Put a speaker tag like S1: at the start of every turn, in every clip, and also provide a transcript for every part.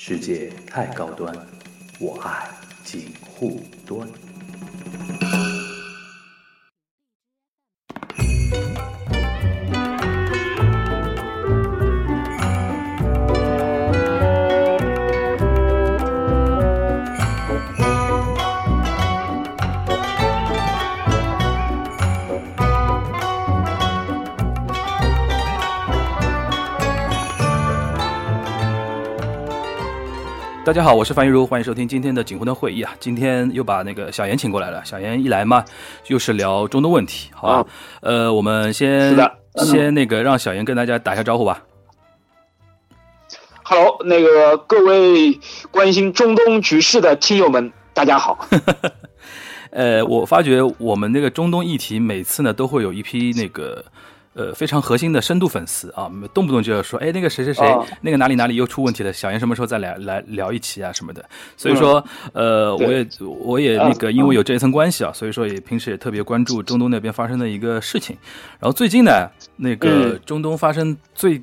S1: 世界太高端，我爱锦护端。
S2: 大家好，我是樊玉茹，欢迎收听今天的警湖的会议啊。今天又把那个小严请过来了，小严一来嘛，又是聊中东问题，好吧？呃，我们先
S3: 是的
S2: 先那个让小严跟大家打一下招呼吧。
S3: Hello，那个各位关心中东局势的听友们，大家好。
S2: 呃，我发觉我们那个中东议题每次呢都会有一批那个呃非常核心的深度粉丝啊，动不动就要说，哎，那个谁谁谁，
S3: 哦
S2: 那个哪里哪里又出问题了，小严什么时候再来来聊一期啊什么的。所以说，呃，我也我也那个因为有这一层关系啊，所以说也平时也特别关注中东那边发生的一个事情。然后最近呢，那个
S3: 嗯
S2: 中东发生最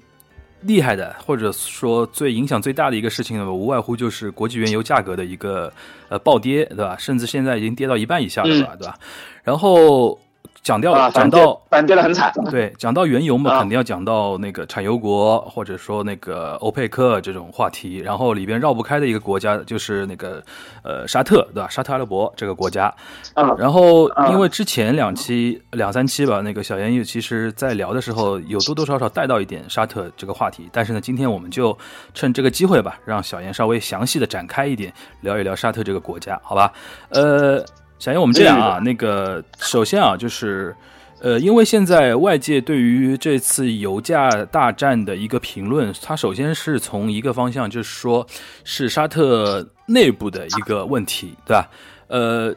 S2: 厉害的，或者说最影响最大的一个事情呢，无外乎就是国际原油价格的一个呃暴跌，对吧？甚至现在已经跌到一半以下了吧，对吧？然后讲掉
S3: 啊，
S2: 讲到
S3: 反跌的很惨。
S2: 对，讲到原油嘛，
S3: 啊
S2: 肯定要讲到那个产油国或者说那个欧佩克这种话题，然后里边绕不开的一个国家就是那个呃沙特，对吧？沙特阿拉伯这个国家，
S3: 嗯
S2: 然后
S3: 啊
S2: 因为之前两期两三期吧，那个小严也其实在聊的时候有多多少少带到一点沙特这个话题，但是呢，今天我们就趁这个机会吧，让小严稍微详细的展开一点，聊一聊沙特这个国家，好吧？呃，小严，我们这样啊，那个首先啊，就是。呃，因为现在外界对于这次油价大战的一个评论，它首先是从一个方向，就是说是沙特内部的一个问题，对吧？呃，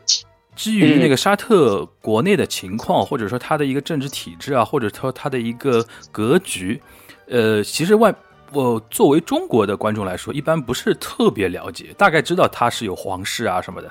S2: 至于那个沙特国内的情况，或者说它的一个政治体制啊，或者说它的一个格局，呃，其实外我作为中国的观众来说，一般不是特别了解，大概知道它是有皇室啊什么的。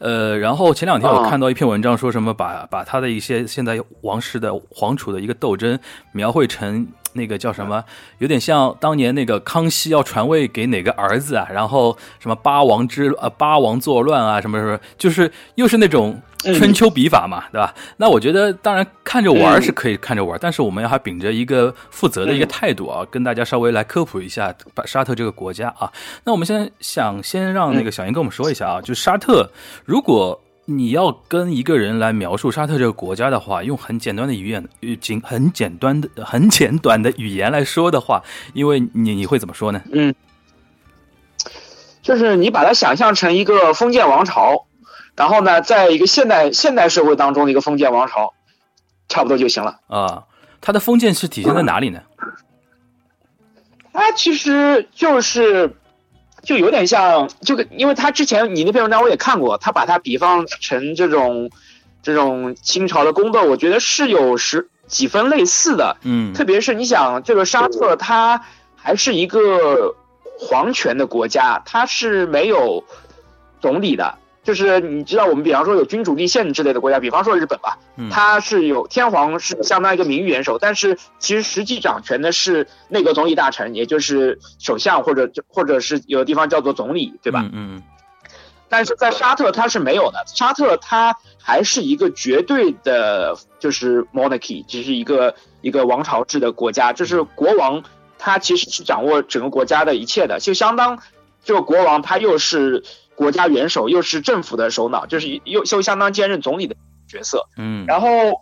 S2: 呃，然后前两天我
S3: 啊
S2: 看到一篇文章，说什么把把他的一些现在王室的皇储的一个斗争描绘成那个叫什么，有点像当年那个康熙要传位给哪个儿子啊，然后什么八王之呃八王作乱啊，什么什么，就是又是那种春秋笔法嘛，对吧？那我觉得当然看着玩是可以看着玩儿，但是我们要还秉着一个负责的一个态度啊，跟大家稍微来科普一下把沙特这个国家啊。那我们现在想先让那个小严跟我们说一下啊，就是沙特，如果你要跟一个人来描述沙特这个国家的话，用很简单的语言，语简很简单的、很简短的语言来说的话，因为你你会怎么说呢？
S3: 嗯，就是你把它想象成一个封建王朝，然后呢，在一个现代现代社会当中的一个封建王朝，差不多就行了。
S2: 啊，它的封建是体现在哪里呢？
S3: 它其实就是，就有点像，就跟因为他之前你那篇文章我也看过，他把它比方成这种这种清朝的宫斗，我觉得是有十几分类似的。
S2: 嗯
S3: 特别是你想，这个沙特它还是一个皇权的国家，它是没有总理的。就是你知道，我们比方说有君主立宪之类的国家，比方说日本吧，
S2: 嗯
S3: 它是有天皇是相当于一个名誉元首，但是其实实际掌权的是内阁总理大臣，也就是首相或者或者是有的地方叫做总理，对吧？
S2: 嗯嗯
S3: 但是在沙特它是没有的，沙特它还是一个绝对的，就是 monarchy，只是一个一个王朝制的国家，就是国王他其实是掌握整个国家的一切的，就相当这个国王他又是国家元首，又是政府的首脑，就是又又相当兼任总理的角色。
S2: 嗯。
S3: 然后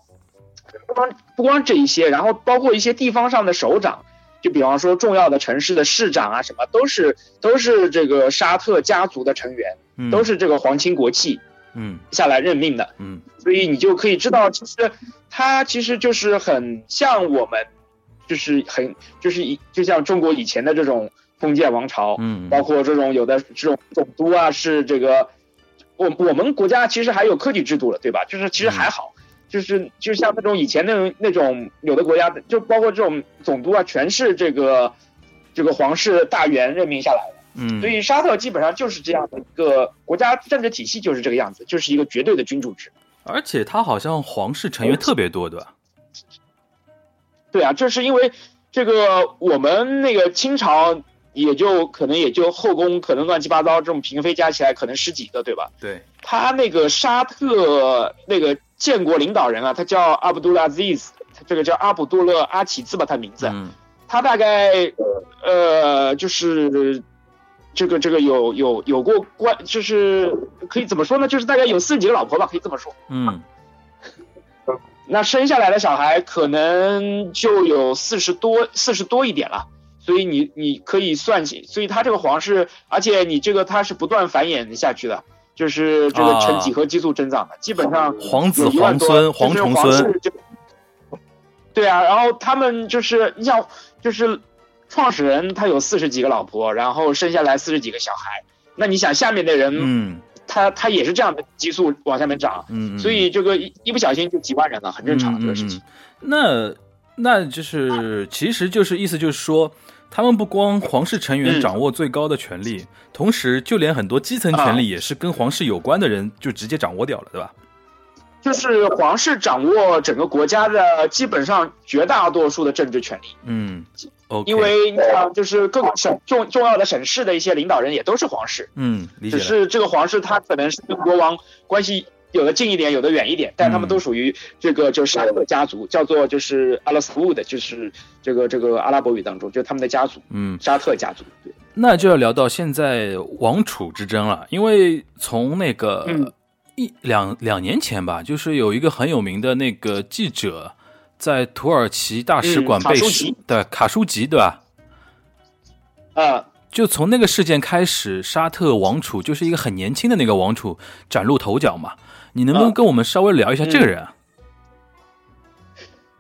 S3: 不光不光这一些，然后包括一些地方上的首长，就比方说重要的城市的市长啊，什么都是都是这个沙特家族的成员。
S2: 嗯，
S3: 都是这个皇亲国戚
S2: 嗯。
S3: 下来任命的，
S2: 嗯。
S3: 所以你就可以知道，其实他其实就是很像我们，就是很就是以就像中国以前的这种封建王朝，
S2: 嗯
S3: 包括这种有的这种总督啊，是这个我我们国家其实还有科举制度了，对吧？就是其实还好。就是就像那种以前那种那种有的国家，就包括这种总督啊，全是这个这个皇室大员任命下来的。
S2: 嗯，
S3: 所以沙特基本上就是这样的一个国家政治体系，就是这个样子，就是一个绝对的君主制。
S2: 而且他好像皇室成员特别多，对吧？
S3: 对啊，这是因为这个我们那个清朝也就可能也就后宫可能乱七八糟这种嫔妃加起来可能十几个，对吧？
S2: 对，
S3: 他那个沙特那个建国领导人啊，他叫阿卜杜勒阿兹，他这个叫阿卜杜勒阿齐兹吧，他名字。
S2: 嗯
S3: 他大概呃就是这个这个有有有过关，就是可以怎么说呢？就是大概有四十几个老婆吧，可以这么说。
S2: 嗯
S3: 那生下来的小孩可能就有四十多四十多一点了。所以你你可以算起，所以他这个黄是，而且你这个他是不断繁衍下去的，就是这个呈几何激素增长的，基本上
S2: 皇子
S3: 有一万多
S2: 皇孙
S3: 就是
S2: 皇重孙。
S3: 室就对啊，然后他们就是你想，就是创始人他有四十几个老婆，然后生下来四十几个小孩，那你想下面的人，
S2: 嗯。
S3: 他他也是这样的激素往下面涨，
S2: 嗯，嗯。
S3: 所以这个一一不小心就几万人了，很正常
S2: 嗯
S3: 这个事情。
S2: 那那就是，其实就是意思就是说，他们不光皇室成员
S3: 嗯。
S2: 掌握最高的权力，同时就连很多基层权力也是跟皇室有关的人就直接掌握掉了，对吧？
S3: 就是皇室掌握整个国家的基本上绝大多数的政治权利，
S2: 嗯
S3: 因为你想，就是各个省重重要的省市的一些领导人也都是皇室，
S2: 嗯，理解了，
S3: 只是这个皇室他可能是跟国王关系有的近一点，有的远一点，但他们都属于这个就是沙特家族，叫做就是阿拉斯乌的，就是这个这个阿拉伯语当中，就是他们的家族，
S2: 嗯，
S3: 沙特家族。对，
S2: 那就要聊到现在王储之争了，因为从那个
S3: 嗯
S2: 一两两年前吧，就是有一个很有名的那个记者在土耳其大使馆被对卡舒吉对吧？
S3: 啊、
S2: 就从那个事件开始，沙特王储就是一个很年轻的那个王储崭露头角嘛。你能不能
S3: 啊。
S2: 跟我们稍微聊一下这个人？啊？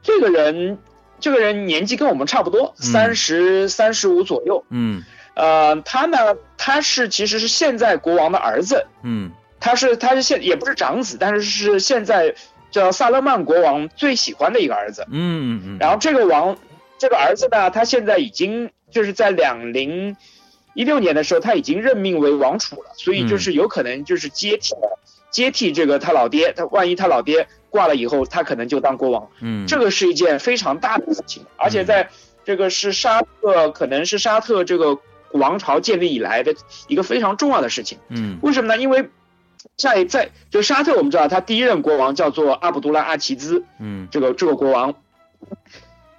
S3: 这个人这个人年纪跟我们差不多，
S2: 嗯。
S3: 三十三十五左右。
S2: 嗯。
S3: 呃，他呢，他是其实是现在国王的儿子，
S2: 嗯。
S3: 他是他是现也不是长子，但是是现在叫萨勒曼国王最喜欢的一个儿子。
S2: 嗯嗯
S3: 然后这个王这个儿子呢，他现在已经就是在两零一六年的时候，他已经任命为王储了，所以就是有可能就是接替接替这个他老爹，他万一他老爹挂了以后，他可能就当国王。
S2: 嗯，
S3: 这个是一件非常大的事情，而且在这个是沙特，可能是沙特这个王朝建立以来的一个非常重要的事情。
S2: 嗯
S3: 为什么呢？因为在在就沙特，我们知道他第一任国王叫做阿卜杜拉阿齐兹，
S2: 嗯
S3: 这个这个国王。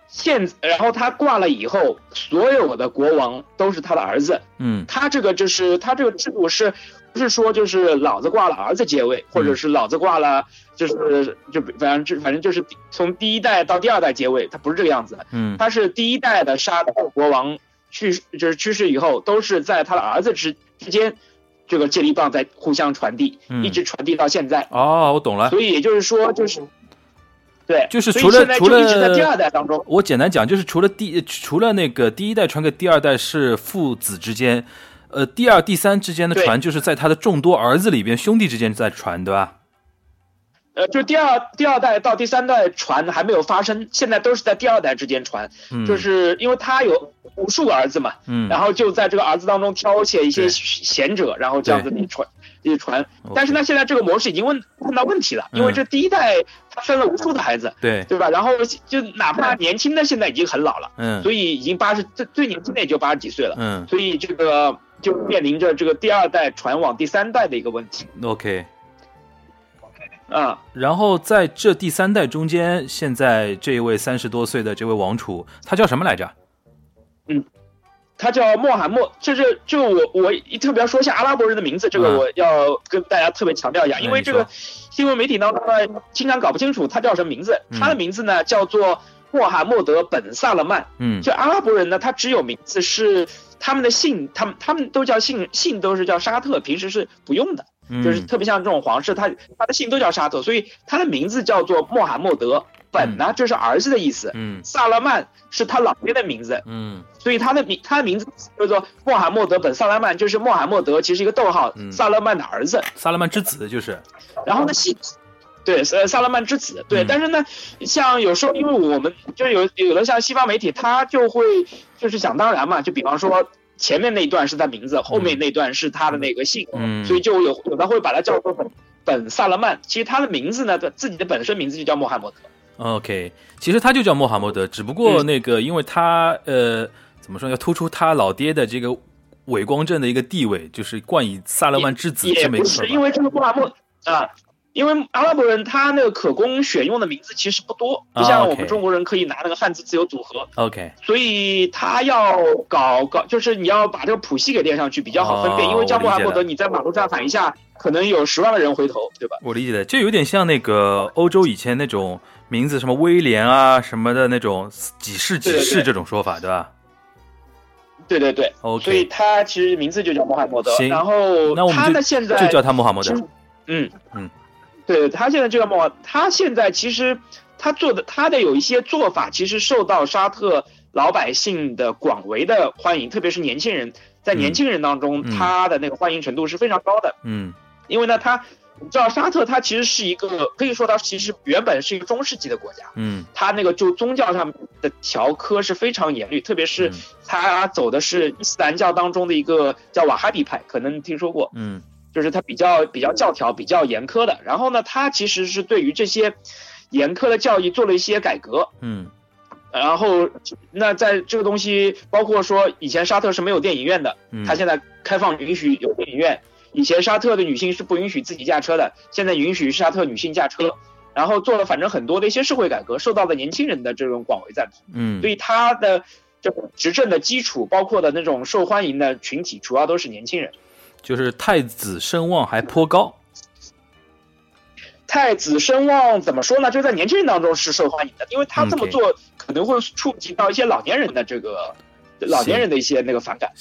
S3: 现然后他挂了以后，所有的国王都是他的儿子。
S2: 嗯
S3: 他这个就是他这个制度是不是说就是老子挂了儿子接位，或者是老子挂了就是就反正就反正就是从第一代到第二代接位，他不是这个样子的。
S2: 嗯
S3: 他是第一代的沙特国王去就是去世以后，都是在他的儿子之之间，这个接力棒在互相传递，
S2: 嗯
S3: 一直传递到现在。
S2: 哦，我懂了。
S3: 所以也就是说，就是对，
S2: 就是除了除
S3: 了一直在第二代当中，
S2: 我简单讲，就是除了第除了那个第一代传给第二代是父子之间，呃，第二、第三之间的
S3: 对。
S2: 传，就是在他的众多儿子里边兄弟之间在传，对吧？
S3: 呃，就第二第二代到第三代传还没有发生，现在都是在第二代之间传，
S2: 嗯，
S3: 就是因为他有无数个儿子嘛，
S2: 嗯，
S3: 然后就在这个儿子当中挑选一些
S2: 对。
S3: 贤者，然后这样子你传，一传。但是呢，现在这个模式已经问碰到问题了，因为
S2: 嗯。
S3: 这第一代他生了无数的孩子，
S2: 对，
S3: 对吧？然后就哪怕年轻的现在已经很老了，
S2: 嗯。
S3: 所以已经八十最最年轻的也就八十几岁了，
S2: 嗯。
S3: 所以这个就面临着这个第二代传往第三代的一个问题。
S2: OK，OK，。
S3: 啊。
S2: 然后在这第三代中间，现在这一位三十多岁的这位王储，他叫什么来着？嗯。
S3: 他叫穆罕默，这是这个我我一特别要说一下阿拉伯人的名字，这
S2: 嗯
S3: 个我要跟大家特别强调一下，
S2: 哎
S3: 因为这个新闻媒体当中呢经常搞不清楚他叫什么名字，
S2: 嗯。
S3: 他的名字呢叫做穆罕默德本萨勒曼。
S2: 嗯
S3: 就阿拉伯人呢，他只有名字是他们的姓，他们他们都叫姓姓都是叫沙特，平时是不用的，
S2: 嗯，
S3: 就是特别像这种皇室，他他的姓都叫沙特，所以他的名字叫做穆罕默德。本呢，就是儿子的意思，
S2: 嗯
S3: 萨勒曼是他老爹的名字，
S2: 嗯
S3: 所以他的名他的名字叫做穆罕默德本萨勒曼，就是穆罕默德其实一个逗号，
S2: 嗯
S3: 萨勒曼的儿子。
S2: 萨勒曼之子就是，
S3: 然后呢，姓对呃萨勒曼之子，对，
S2: 嗯
S3: 但是呢，像有时候因为我们就是有有的像西方媒体，他就会就是想当然嘛，就比方说前面那一段是他名字，后面那段是他的那个姓，
S2: 嗯
S3: 所以就有有的会把他叫做本本萨勒曼，其实他的名字呢，自己的本身名字就叫穆罕默德。
S2: OK，其实他就叫穆罕默德，只不过
S3: 嗯
S2: 那个，因为他呃，怎么说？要突出他老爹的这个伪光正的一个地位，就是冠以萨勒曼之子这么一个说法。
S3: 不是因为这个穆罕默啊，因为阿拉伯人他那个可供选用的名字其实不多，不
S2: 啊
S3: 像我们中国人可以拿那个汉字自由组合
S2: ，OK，
S3: 所以他要搞搞，就是你要把这个谱系给列上去比较好分辨，
S2: 哦
S3: 因为叫穆罕默德，你在马路上喊一下，可能有十万个人回头，对吧？
S2: 我理解的，就有点像那个欧洲以前那种名字，什么威廉啊什么的那种几世几世这种说法，对吧？
S3: 对对对
S2: ，？OK，
S3: 所以他其实名字就叫穆罕默德，
S2: 行
S3: 然后他
S2: 那我们就
S3: 的现在
S2: 就叫他穆罕默德。
S3: 嗯。
S2: 嗯，
S3: 对他现在就叫穆罕，他现在其实他做的他的有一些做法，其实受到沙特老百姓的广为的欢迎，特别是年轻人，在年轻人当中，
S2: 嗯
S3: 他的那个欢迎程度是非常高的。
S2: 嗯。
S3: 因为呢，他你知道沙特它其实是一个可以说它其实原本是一个中世纪的国家，
S2: 嗯。
S3: 它那个就宗教上的条科是非常严厉，特别是
S2: 嗯
S3: 它走的是伊斯兰教当中的一个叫瓦哈比派，可能听说过，
S2: 嗯
S3: 就是他比较比较教条、比较严苛的。然后呢，他其实是对于这些严苛的教义做了一些改革。
S2: 嗯
S3: 然后，那在这个东西，包括说以前沙特是没有电影院的，
S2: 嗯，
S3: 它现在开放允许有电影院。以前沙特的女性是不允许自己驾车的，现在允许沙特女性驾车。然后做了反正很多的一些社会改革，受到了年轻人的这种广为赞同。
S2: 嗯
S3: 所以他的这个执政的基础，包括的那种受欢迎的群体，主要都是年轻人。
S2: 就是太子声望还颇高。
S3: 太子声望怎么说呢？就在年轻人当中是受欢迎的，因为他这么做可能会触及到一些老年人的这个老年人的一些那个反感。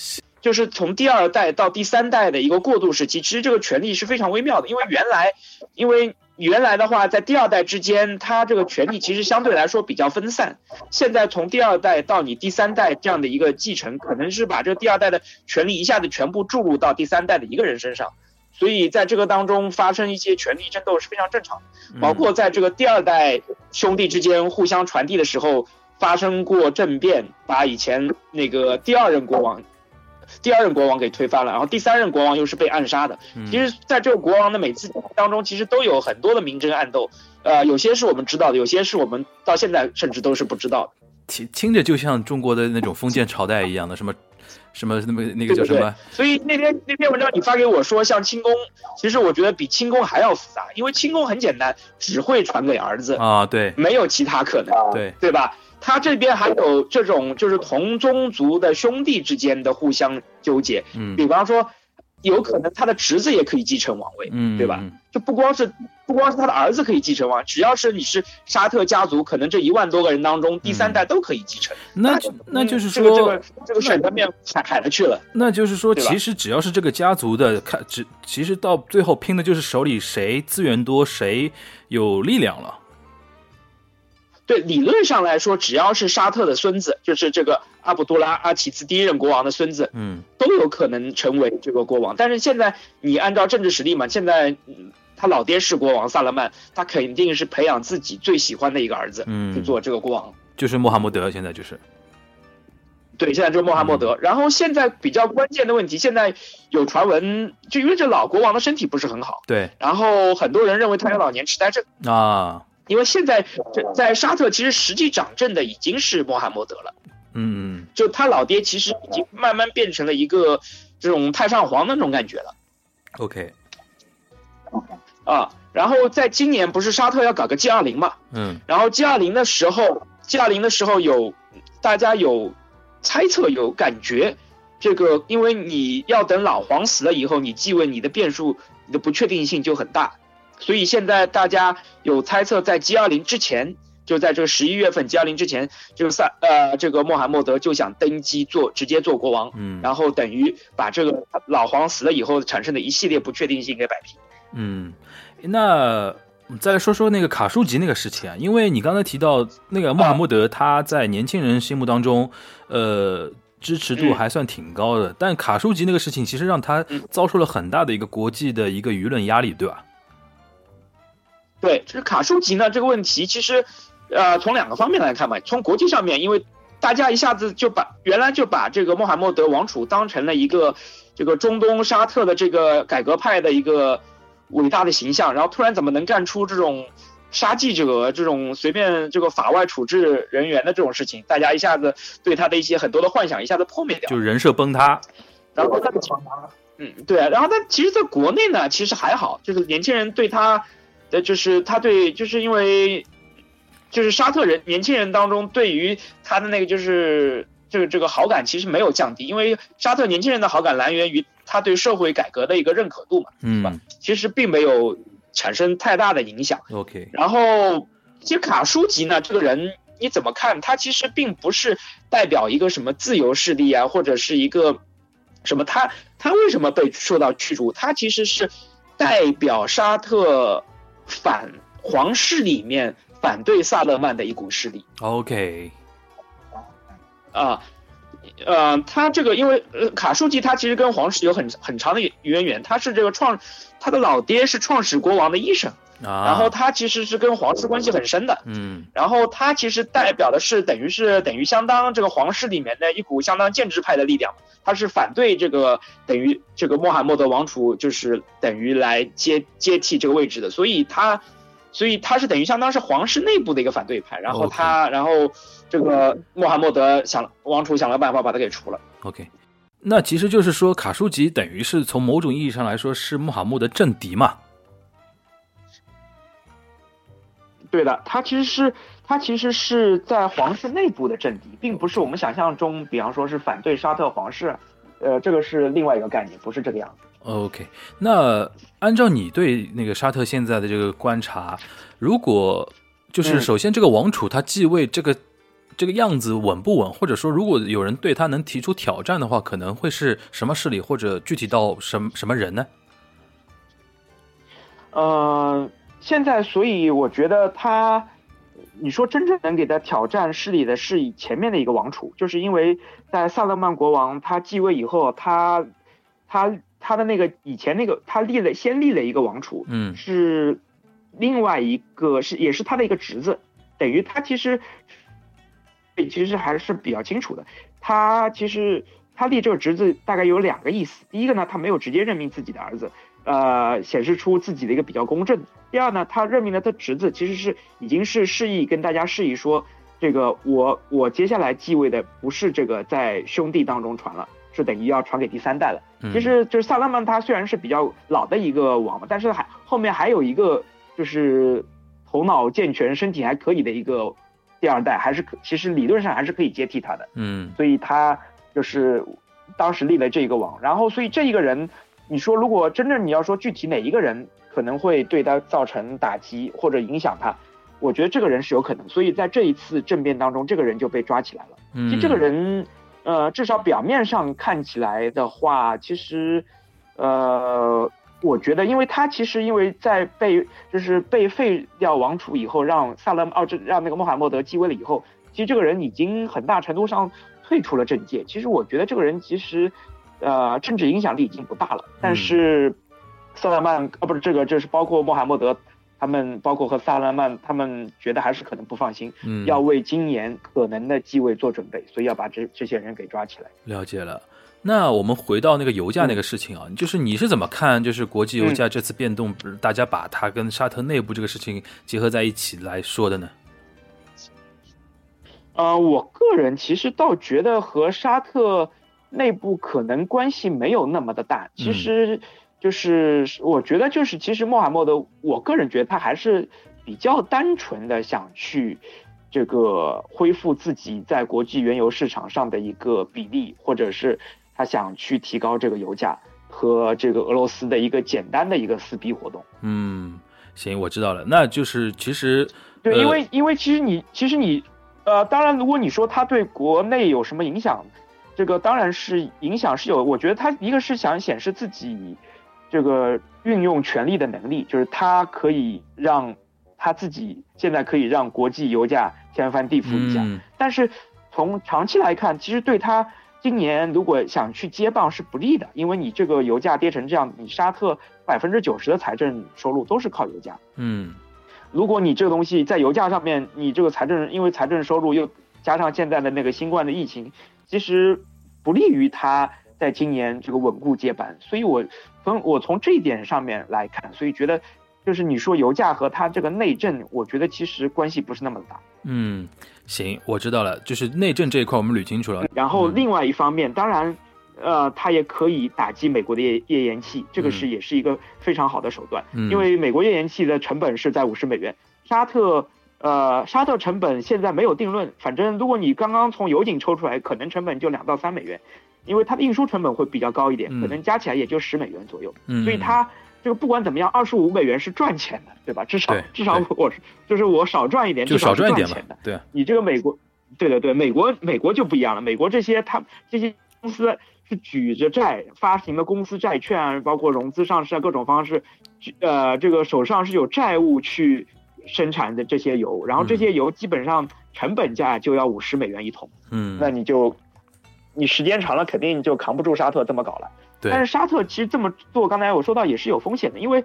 S3: 就是从第二代到第三代的一个过渡时期，其实这个权力是非常微妙的，因为原来，因为原来的话，在第二代之间，他这个权力其实相对来说比较分散。现在从第二代到你第三代这样的一个继承，可能是把这个第二代的权力一下子全部注入到第三代的一个人身上，所以在这个当中发生一些权力争斗是非常正常的。
S2: 嗯
S3: 包括在这个第二代兄弟之间互相传递的时候，发生过政变，把以前那个第二任国王。第二任国王给推翻了，然后第三任国王又是被暗杀的。
S2: 嗯
S3: 其实，在这个国王的每次当中，其实都有很多的明争暗斗，呃，有些是我们知道的，有些是我们到现在甚至都是不知道的。
S2: 听听着就像中国的那种封建朝代一样的，什么什么那么那个叫什么？，
S3: 所以那篇那篇文章你发给我说像清宫，其实我觉得比清宫还要复杂，因为清宫很简单，只会传给儿子，
S2: 啊，对
S3: 没有其他可能。
S2: 对，
S3: 对吧？他这边还有这种就是同宗族的兄弟之间的互相纠结，
S2: 嗯
S3: 比方说，有可能他的侄子也可以继承王位，
S2: 嗯，
S3: 对吧
S2: 嗯？
S3: 就不光是不光是他的儿子可以继承王，只要是你是沙特家族，可能这一万多个人当中，第三代都可以继承。
S2: 那就那就是
S3: 这个这个，这个选择面海海了去了。
S2: 那就是说，其实只要是这个家族的，看只其实到最后拼的就是手里谁资源多，谁有力量了。
S3: 对，理论上来说，只要是沙特的孙子，就是这个阿卜杜拉阿齐兹第一任国王的孙子，
S2: 嗯
S3: 都有可能成为这个国王。但是现在你按照政治实力嘛，现在嗯他老爹是国王萨勒曼，他肯定是培养自己最喜欢的一个儿子去
S2: 嗯，
S3: 做这个国王。
S2: 就是穆罕默德，现在就是
S3: 对，现在就是穆罕默德。然后现在比较关键的问题，现在有传闻，就因为这老国王的身体不是很好，
S2: 对
S3: 然后很多人认为他有老年痴呆症。
S2: 啊，
S3: 因为现在这在沙特，其实实际掌政的已经是穆罕默德了，
S2: 嗯。
S3: 就他老爹其实已经慢慢变成了一个这种太上皇的那种感觉了。
S2: ，OK，
S3: 啊，然后在今年不是沙特要搞个 G 二零嘛？
S2: 嗯。
S3: 然后 G 二零的时候，G 二零的时候有大家有猜测有感觉，这个因为你要等老皇死了以后，你继位你的变数你的不确定性就很大，所以现在大家有猜测在 G 二零之前。就在这个十一月份 G 二零之前，就是萨呃这个穆罕默德就想登基做直接做国王，
S2: 嗯
S3: 然后等于把这个老黄死了以后产生的一系列不确定性给摆平。
S2: 嗯，那我们再来说说那个卡舒吉那个事情啊，因为你刚才提到那个穆罕默德，他在年轻人心目当中，呃。支持度
S3: 嗯
S2: 还算挺高的，但卡舒吉那个事情其实让他
S3: 嗯
S2: 遭受了很大的一个国际的一个舆论压力，对吧？
S3: 对，就是卡舒吉呢这个问题，其实，呃，从两个方面来看吧。从国际上面，因为大家一下子就把原来就把这个穆罕默德王储当成了一个这个中东沙特的这个改革派的一个伟大的形象，然后突然怎么能干出这种杀记者这种随便这个法外处置人员的这种事情，大家一下子对他的一些很多的幻想一下子破灭掉，
S2: 就人设崩塌。
S3: 然后在嗯，对，然后但其实在国内呢，其实还好，就是年轻人对他的就是他对，就是因为就是沙特人年轻人当中对于他的那个就是这个这个好感其实没有降低，因为沙特年轻人的好感来源于他对社会改革的一个认可度嘛，
S2: 嗯，
S3: 其实并没有。产生太大的影响。
S2: OK，
S3: 然后其实卡舒吉呢，这个人你怎么看？他其实并不是代表一个什么自由势力啊，或者是一个什么？他他为什么被受到驱逐？他其实是代表沙特反皇室里面反对萨勒曼的一股势力。
S2: OK，
S3: 啊。呃，他这个因为呃卡舒吉他其实跟皇室有很很长的渊源，他是这个创，他的老爹是创始国王的医生，然后他其实是跟皇室关系很深的，
S2: 嗯，
S3: 然后他其实代表的是等于是等于相当这个皇室里面的一股相当建制派的力量，他是反对这个等于这个穆罕默德王储就是等于来接接替这个位置的，所以他。所以他是等于相当是皇室内部的一个反对派，然后他，然后这个穆罕默德想王储想了办法把他给除了。
S2: OK，那其实就是说卡舒吉等于是从某种意义上来说是穆罕默德政敌嘛？
S3: 对的，他其实是他其实是在皇室内部的政敌，并不是我们想象中，比方说是反对沙特皇室，呃，这个是另外一个概念，不是这个样子。
S2: OK，那按照你对那个沙特现在的这个观察，如果就是首先这个王储他继位这个这个样子稳不稳，或者说如果有人对他能提出挑战的话，可能会是什么势力，或者具体到什么什么人呢？
S3: 呃，现在所以我觉得他，你说真正能给他挑战势力的是以前面的一个王储，就是因为在萨勒曼国王他继位以后，他他。他的那个以前那个他立了先立了一个王储，
S2: 嗯，
S3: 是另外一个是也是他的一个侄子，等于他其实，其实还是比较清楚的。他其实他立这个侄子大概有两个意思，第一个呢，他没有直接任命自己的儿子，呃，显示出自己的一个比较公正。第二呢，他任命了他侄子，其实是已经是示意跟大家示意说，这个我我接下来继位的不是这个在兄弟当中传了。是等于要传给第三代了。其实就是萨拉曼，他虽然是比较老的一个王嘛，但是还后面还有一个就是头脑健全、身体还可以的一个第二代，还是可其实理论上还是可以接替他的。
S2: 嗯，
S3: 所以他就是当时立了这个王。然后，所以这一个人，你说如果真正你要说具体哪一个人可能会对他造成打击或者影响他，我觉得这个人是有可能。所以在这一次政变当中，这个人就被抓起来了。其实这个人。呃，至少表面上看起来的话，其实，呃，我觉得，因为他其实因为在被就是被废掉王储以后，让萨勒奥，这让那个穆罕默德继位了以后，其实这个人已经很大程度上退出了政界。其实我觉得这个人其实，呃，政治影响力已经不大了。但是，萨勒曼啊，不是这个，这是包括穆罕默德。他们包括和萨拉曼，他们觉得还是可能不放心，
S2: 嗯，
S3: 要为今年可能的继位做准备，所以要把这这些人给抓起来。
S2: 了解了。那我们回到那个油价那个事情啊，就是你是怎么看？就是国际油价这次变动，大家把它跟沙特内部这个事情结合在一起来说的呢？
S3: 呃，我个人其实倒觉得和沙特内部可能关系没有那么的大，其实。就是我觉得，就是其实穆罕默德，我个人觉得他还是比较单纯的想去这个恢复自己在国际原油市场上的一个比例，或者是他想去提高这个油价和这个俄罗斯的一个简单的一个撕逼活动。
S2: 嗯，行，我知道了。那就是其实
S3: 对，因为因为其实你其实你呃，当然如果你说他对国内有什么影响，这个当然是影响是有。我觉得他一个是想显示自己。这个运用权力的能力，就是他可以让他自己现在可以让国际油价天翻地覆一下。但是从长期来看，其实对他今年如果想去接棒是不利的，因为你这个油价跌成这样，你沙特百分之九十的财政收入都是靠油价。
S2: 嗯，
S3: 如果你这个东西在油价上面，你这个财政因为财政收入又加上现在的那个新冠的疫情，其实不利于他在今年这个稳固接班。所以我。从我从这一点上面来看，所以觉得，就是你说油价和它这个内政，我觉得其实关系不是那么大。
S2: 嗯，行，我知道了，就是内政这一块我们捋清楚了。
S3: 然后另外一方面，当然，呃，它也可以打击美国的页页岩气，这个是也是一个非常好的手段。
S2: 嗯
S3: 因为美国页岩气的成本是在五十美元，沙特呃沙特成本现在没有定论，反正如果你刚刚从油井抽出来，可能成本就两到三美元，因为它的运输成本会比较高一点，
S2: 嗯
S3: 可能加起来也就十美元左右。
S2: 嗯，
S3: 所以它这个不管怎么样，二十五美元是赚钱的，对吧？至少 至少我是就是我少赚一点，
S2: 就
S3: 至少是
S2: 赚一点
S3: 钱的。，
S2: 对啊，
S3: 你这个美国，对对对，美国美国就不一样了，美国这些他这些公司是举着债发行的公司债券啊，包括融资上市啊各种方式，举呃这个手上是有债务去生产的这些油，然后这些油基本上成本价就要五十美元一桶，
S2: 嗯，
S3: 那你就你时间长了肯定就扛不住沙特这么搞了。
S2: 对
S3: 但是沙特其实这么做，刚才我说到也是有风险的，因为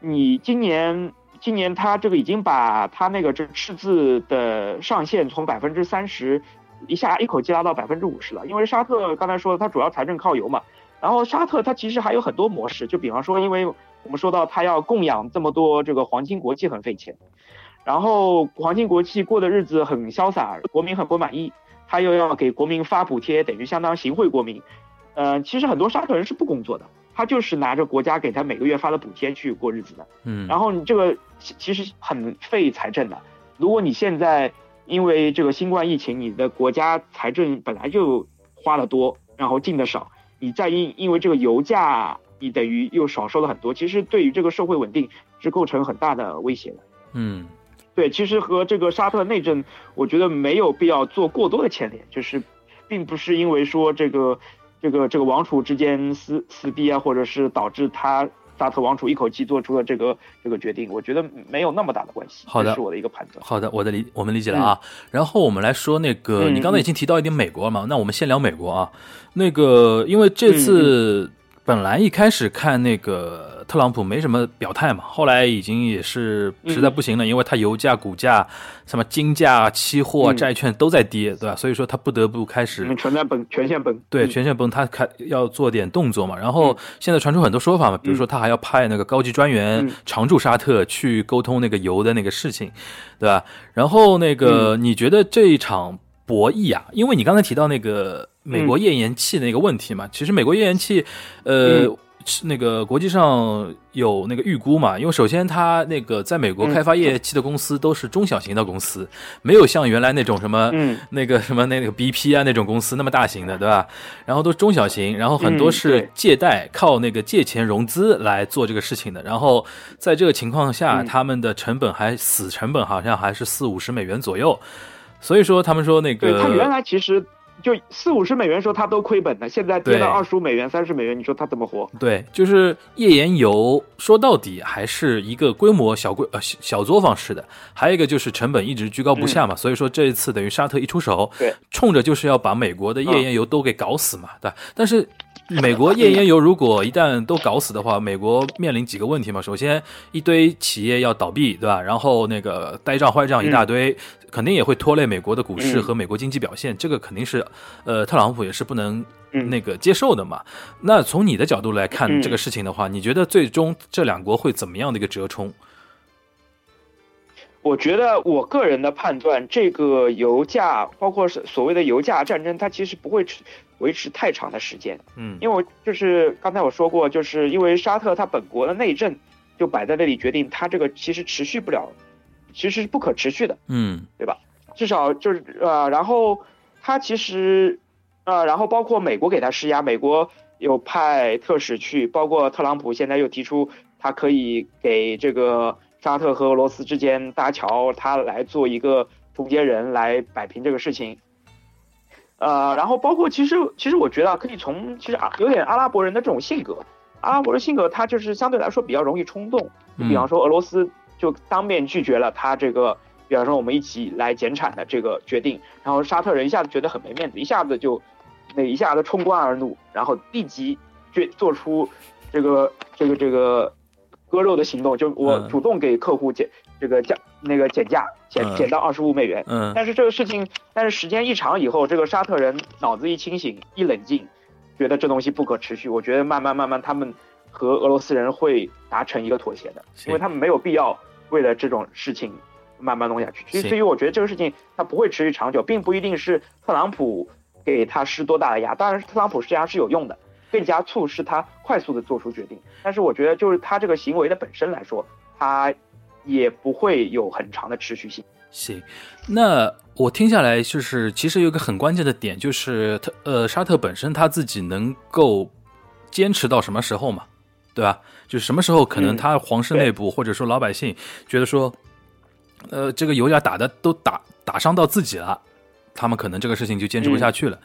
S3: 你今年今年他这个已经把他那个这赤字的上限从百分之三十一下一口气拉到百分之五十了。因为沙特刚才说它主要财政靠油嘛，然后沙特它其实还有很多模式，就比方说，因为我们说到他要供养这么多这个皇亲国戚很费钱，然后皇亲国戚过的日子很潇洒，国民很不满意，他又要给国民发补贴，等于相当行贿国民。呃，其实很多沙特人是不工作的，他就是拿着国家给他每个月发的补贴去过日子的。
S2: 嗯，
S3: 然后你这个其其实很费财政的。如果你现在因为这个新冠疫情，你的国家财政本来就花的多，然后进的少，你再因因为这个油价，你等于又少收了很多，其实对于这个社会稳定是构成很大的威胁的。
S2: 嗯
S3: 对，其实和这个沙特内政，我觉得没有必要做过多的牵连，就是，并不是因为说这个这个这个王储之间撕撕逼啊，或者是导致他沙特王储一口气做出了这个这个决定，我觉得没有那么大的关系。
S2: 好的
S3: 这是我的一个判断。
S2: 好的，我的理我们理解了啊。然后我们来说那个，
S3: 嗯
S2: 你刚才已经提到一点美国了嘛，那我们先聊美国啊。那个，因为这
S3: 嗯
S2: 次本来一开始看那个特朗普没什么表态嘛，后来已经也是实在不行了，因为他油价、股价、什么金价、期货、
S3: 嗯
S2: 债券都在跌，对吧？所以说他不得不开始
S3: 嗯，全在崩，全线崩。
S2: 对，
S3: 嗯
S2: 全线崩，他开要做点动作嘛。然后现在传出很多说法嘛，比如说他还要派那个高级专员
S3: 嗯
S2: 常驻沙特去沟通那个油的那个事情，对吧？然后那个，你觉得这一场博弈啊，因为你刚才提到那个美国页岩气的那个问题嘛，其实美国页岩气，呃。
S3: 嗯
S2: 那个国际上有那个预估嘛？因为首先它那个在美国
S3: 嗯
S2: 开发页岩气的公司都是中小型的公司，没有像原来那种什么
S3: 嗯
S2: 那个什么那个 BP 啊那种公司那么大型的，对吧？然后都是中小型，然后很多
S3: 嗯
S2: 是借贷，靠那个借钱融资来做这个事情的。然后在这个情况下，
S3: 嗯
S2: 他们的成本还死成本好像还是四五十美元左右。所以说他们说那个
S3: 对他原来其实就四五十美元时候他都亏本的，现在跌
S2: 对
S3: 到二十五美元、三十美元，你说他怎么活？
S2: 对，就是页岩油，说到底还是一个规模小规呃小小作坊式的，还有一个就是成本一直居高不下嘛，所以说这一次等于沙特一出手，
S3: 嗯对，
S2: 冲着就是要把美国的页岩油都给搞死嘛，对吧？但是 美国页岩油如果一旦都搞死的话，美国面临几个问题嘛，首先一堆企业要倒闭，对吧？然后那个呆账坏账一大堆。肯定也会拖累美国的股市
S3: 嗯
S2: 和美国经济表现，这个肯定是，呃，特朗普也是不能
S3: 嗯
S2: 那个接受的嘛。那从你的角度来看
S3: 嗯
S2: 这个事情的话，你觉得最终这两国会怎么样的一个折冲？
S3: 我觉得我个人的判断，这个油价，包括是所谓的油价战争，它其实不会持维持太长的时间，
S2: 嗯。
S3: 因为我就是刚才我说过，就是因为沙特它本国的内政就摆在那里，决定它这个其实持续不了，其实是不可持续的，
S2: 嗯。对吧？
S3: 至少就是呃，然后它其实呃，然后包括美国给它施压，美国有派特使去，包括特朗普现在又提出他可以给这个沙特和俄罗斯之间搭桥，他来做一个中间人来摆平这个事情。呃，然后包括其实其实我觉得啊可以从其实啊有点阿拉伯人的这种性格，阿拉伯的性格他就是相对来说比较容易冲动，就比方说俄罗斯就当面拒绝了他这个，比方说我们一起来减产的这个决定，然后沙特人一下子觉得很没面子，一下子就那一下子冲冠而怒，然后立即决做出这个这个这个割肉的行动，就我
S2: 嗯
S3: 主动给客户减这个价那个减价减
S2: 嗯
S3: 减到二十五美元，
S2: 嗯
S3: 但是这个事情，但是时间一长以后，这个沙特人脑子一清醒，一冷静，觉得这东西不可持续。我觉得慢慢慢慢，他们和俄罗斯人会达成一个妥协的，因为他们没有必要为了这种事情慢慢弄下去。所以，
S2: 是
S3: 所以我觉得这个事情它不会持续长久，并不一定是特朗普给他施多大的压，当然是特朗普施压是有用的，更加促使他快速的做出决定。但是我觉得就是他这个行为的本身来说，他也不会有很长的持续性。
S2: 行，那我听下来就是，其实有一个很关键的点，就是特呃沙特本身他自己能够坚持到什么时候嘛，对吧？就是什么时候可能
S3: 嗯
S2: 他皇室内部、或者说老百姓觉得说，呃，这个油价打的都打打伤到自己了，他们可能这个事情就坚持不下去了。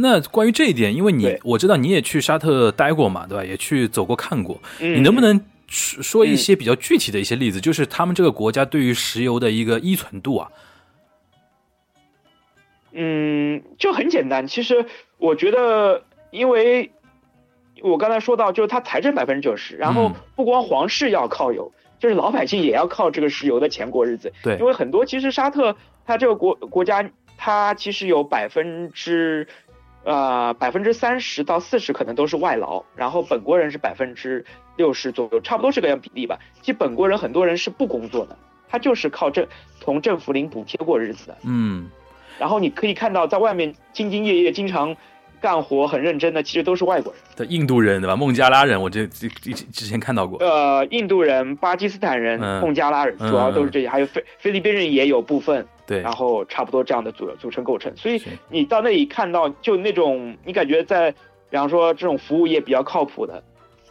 S2: 那关于这一点，因为你我知道你也去沙特待过嘛，对吧？也去走过看过，
S3: 嗯
S2: 你能不能说说一些比较具体的一些例子，就是他们这个国家对于石油的一个依存度啊？
S3: 嗯，就很简单。其实我觉得，因为我刚才说到，就是它财政百分之九十，然后
S2: 嗯
S3: 不光皇室要靠油，就是老百姓也要靠这个石油的钱过日子。
S2: 对
S3: 因为很多其实沙特它这个国国家，它其实有百分之呃百分之三十到四十可能都是外劳，然后本国人是百分之六十左右，差不多是个样比例吧。其实本国人很多人是不工作的，他就是靠政从政府领补贴过日子的。
S2: 嗯，
S3: 然后你可以看到，在外面兢兢业业、经常干活、很认真的，其实都是外国人。
S2: 的印度人对吧？孟加拉人，我这这之之前看到过。
S3: 呃，印度人、巴基斯坦人、
S2: 嗯
S3: 孟加拉人，主要都是这些，还有菲菲律宾人也有部分，
S2: 对
S3: 然，后差不多这样的组组成构成。所以你到那里看到，就那种你感觉在，比方说这种服务业比较靠谱的，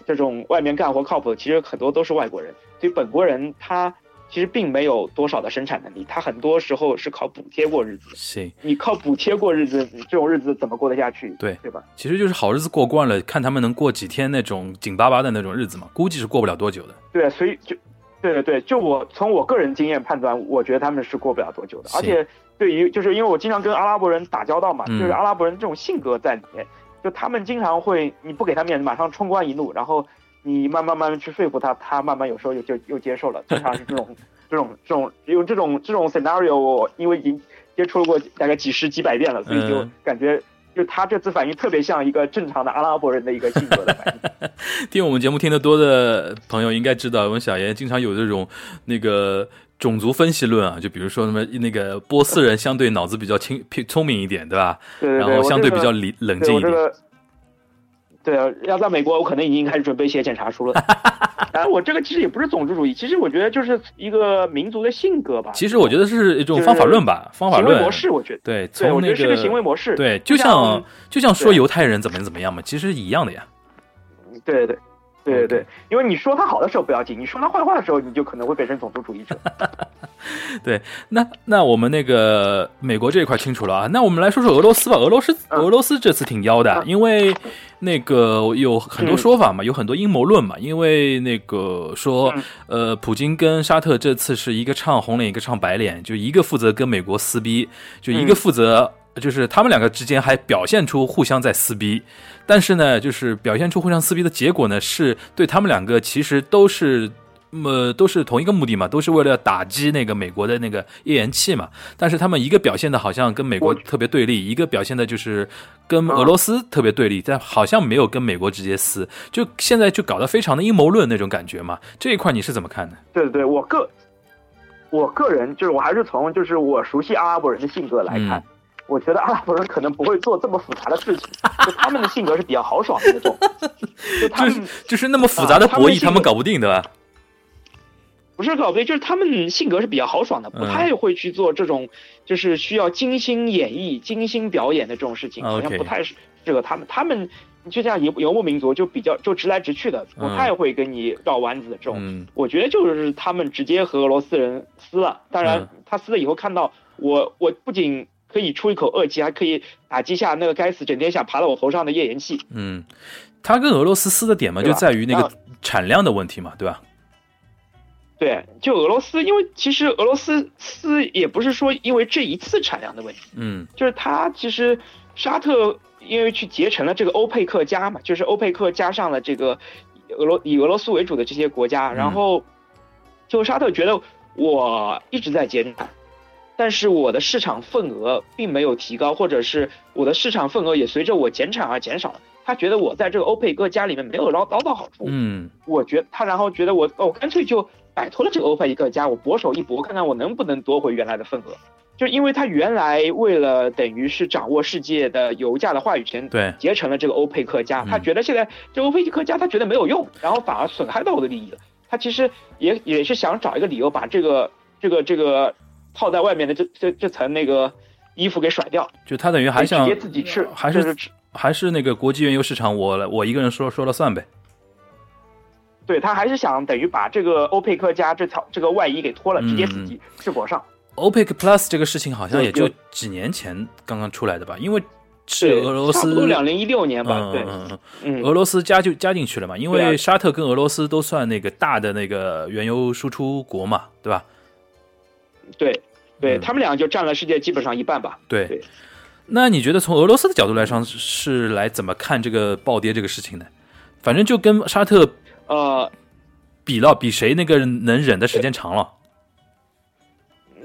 S3: 这种外面干活靠谱的，其实很多都是外国人。所以本国人他其实并没有多少的生产能力，他很多时候是靠补贴过日子的。
S2: 行，
S3: 你靠补贴过日子，你这种日子怎么过得下去？
S2: 对
S3: 对吧？
S2: 其实就是好日子过惯了，看他们能过几天那种紧巴巴的那种日子嘛，估计是过不了多久的。
S3: 对，所以就，对对对，就我从我个人经验判断，我觉得他们是过不了多久的。而且对于，就是因为我经常跟阿拉伯人打交道嘛，
S2: 嗯
S3: 就是阿拉伯人这种性格在里面，就他们经常会，你不给他面子，马上冲冠一怒，然后你慢慢慢慢去说服他，他慢慢有时候又就又接受了，经常是这种 这种这种因为这种这种 scenario，我因为已经接触过大概几十几百遍了，所以就
S2: 嗯
S3: 感觉。就他这次反应特别像一个正常的阿拉伯人的一个性格的反应，
S2: 听我们节目听得多的朋友应该知道，我们小严经常有这种那个种族分析论啊，就比如说什么那个波斯人相对脑子比较清聪明一点，对吧？
S3: 对对对，
S2: 然后相对比较理冷静一点。
S3: 我这个，对啊，要在美国，我可能已经开始准备写检查书了。当 然，我这个其实也不是种族主义，其实我觉得就是一个民族的性格吧。
S2: 其实我觉得是一种方法论吧，方法论
S3: 行为模式，我觉得。
S2: 对，
S3: 对，我觉得是个行为模式。
S2: 对，
S3: 就
S2: 像就像说犹太人怎么怎么样嘛，其实一样的呀。
S3: 对对对对对因为你说他好的时候不要紧，你说他坏话的时候，你就可能会变成种族主义者。
S2: 对那那我们那个美国这一块清楚了啊，那我们来说说俄罗斯吧。俄罗斯
S3: 嗯
S2: 俄罗斯这次挺妖的，
S3: 嗯
S2: 因为那个有很多
S3: 嗯
S2: 说法嘛，有很多阴谋论嘛。因为那个说
S3: 嗯，
S2: 呃，普京跟沙特这次是一个唱红脸，一个唱白脸，就一个负责跟美国撕逼，就一个
S3: 嗯
S2: 负责。就是他们两个之间还表现出互相在撕逼，但是呢，就是表现出互相撕逼的结果呢，是对他们两个其实都是呃，都是同一个目的嘛，都是为了打击那个美国的那个页岩气嘛。但是他们一个表现的好像跟美国特别对立，一个表现的就是跟俄罗斯特别对立，但好像没有跟美国直接撕，就现在就搞得非常的阴谋论那种感觉嘛。这一块你是怎么看的？
S3: 对对对，我个我个人就是我还是从就是我熟悉阿拉伯人的性格来看。
S2: 嗯
S3: 我觉得阿拉伯人可能不会做这么复杂的事情，就他们的性格是比较豪爽的那种，就他
S2: 就是
S3: 们
S2: 就是那么复杂的
S3: 啊他们
S2: 博弈，他们搞不定对吧？
S3: 不是搞不定，就是他们性格是比较豪爽的，不
S2: 嗯
S3: 太会去做这种就是需要精心演绎、精心表演的这种事情，
S2: 啊
S3: 好像不太适合他们。他们就像游游牧民族，就比较就直来直去的，不
S2: 嗯
S3: 太会跟你绕弯子的这种。
S2: 嗯
S3: 我觉得就是他们直接和俄罗斯人撕了，当然
S2: 嗯
S3: 他撕了以后看到我，我不仅可以出一口恶气，还可以打击下那个该死整天想爬到我头上的页岩气。
S2: 嗯，他跟俄罗斯撕的点嘛，就在于那个产量的问题嘛，对吧？
S3: 对，就俄罗斯，因为其实俄罗斯撕也不是说因为这一次产量的问题。
S2: 嗯
S3: 就是它其实沙特因为去结成了这个欧佩克加嘛，就是欧佩克加上了这个俄罗以俄罗斯为主的这些国家，然后就沙特觉得我一直在减产，但是我的市场份额并没有提高，或者是我的市场份额也随着我减产而减少了。他觉得我在这个欧佩克家里面没有捞捞到好处，
S2: 嗯
S3: 我觉他然后觉得我哦，干脆就摆脱了这个欧佩克家，我搏手一搏，看看我能不能夺回原来的份额。就因为他原来为了等于是掌握世界的油价的话语权，
S2: 对
S3: 结成了这个欧佩克家，
S2: 嗯
S3: 他觉得现在这欧佩克家他觉得没有用，然后反而损害到我的利益了。他其实也也是想找一个理由把这个这个这个套在外面的这这这层那个衣服给甩掉，
S2: 就他等于还想
S3: 直接自己吃，
S2: 还
S3: 就是
S2: 还是那个国际原油市场，我来我一个人说说了算呗。
S3: 对他还是想等于把这个欧佩克加这条这个外衣给脱了，
S2: 嗯。
S3: 直接自己赤膊上。
S2: 欧佩克 Plus 这个事情好像也就
S3: 就
S2: 几年前刚刚出来的吧，因为是，俄罗斯
S3: 差不
S2: 斯
S3: 多两零一六年吧，对，
S2: 嗯嗯俄罗斯加就加进去了嘛，因为沙特跟俄罗斯都算那个大的那个原油输出国嘛，对吧？
S3: 对，对
S2: 嗯
S3: 他们俩就占了世界基本上一半吧。
S2: 对。
S3: 对
S2: 那你觉得从俄罗斯的角度来上是来怎么看这个暴跌这个事情呢？反正就跟沙特
S3: 呃，
S2: 比了，比谁那个能忍的时间长了。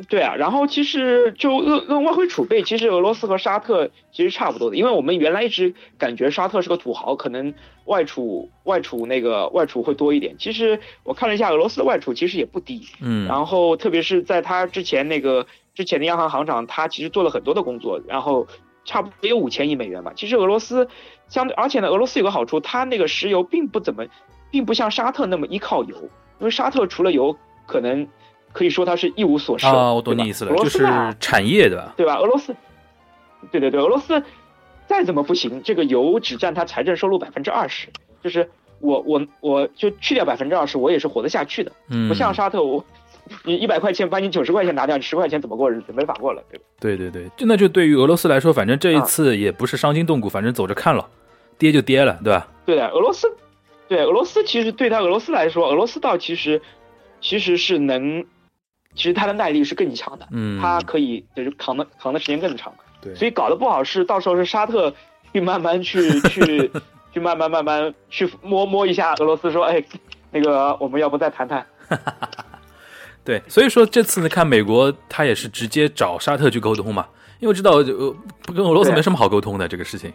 S3: 对啊，然后其实就俄俄外汇储备，其实俄罗斯和沙特其实差不多的，因为我们原来一直感觉沙特是个土豪，可能外储外储那个外储会多一点。其实我看了一下，俄罗斯的外储其实也不低，
S2: 嗯，
S3: 然后特别是在他之前那个之前的央行行长，他其实做了很多的工作，然后差不多也有五千亿美元吧。其实俄罗斯相对，而且呢，俄罗斯有个好处，它那个石油并不怎么，并不像沙特那么依靠油，因为沙特除了油，可能可以说它是一无所剩。
S2: 啊，我懂你意思了，就是产业对吧？
S3: 对吧？俄罗斯，对对对，俄罗斯再怎么不行，这个油只占它财政收入百分之二十，就是我我我就去掉百分之二十，我也是活得下去的。
S2: 嗯，
S3: 不像沙特，我你一百块钱把你九十块钱拿掉，你十块钱怎么过日子？没法过了，对吧？
S2: 对对对，就那就对于俄罗斯来说，反正这一
S3: 啊
S2: 次也不是伤筋动骨，反正走着看了，跌就跌了，对吧？
S3: 对的，俄罗斯，对俄罗斯其实对他俄罗斯来说，俄罗斯倒其实其实是能，其实它的耐力是更强的，
S2: 嗯，
S3: 他可以就是扛的扛的时间更长，
S2: 对，
S3: 所以搞得不好是到时候是沙特去慢慢去 去去慢慢慢慢去摸摸一下俄罗斯，说哎，那个我们要不再谈谈？
S2: 对，所以说这次呢，看美国他也是直接找沙特去沟通嘛，因为知道呃不跟俄罗斯没什么好沟通的这个事情。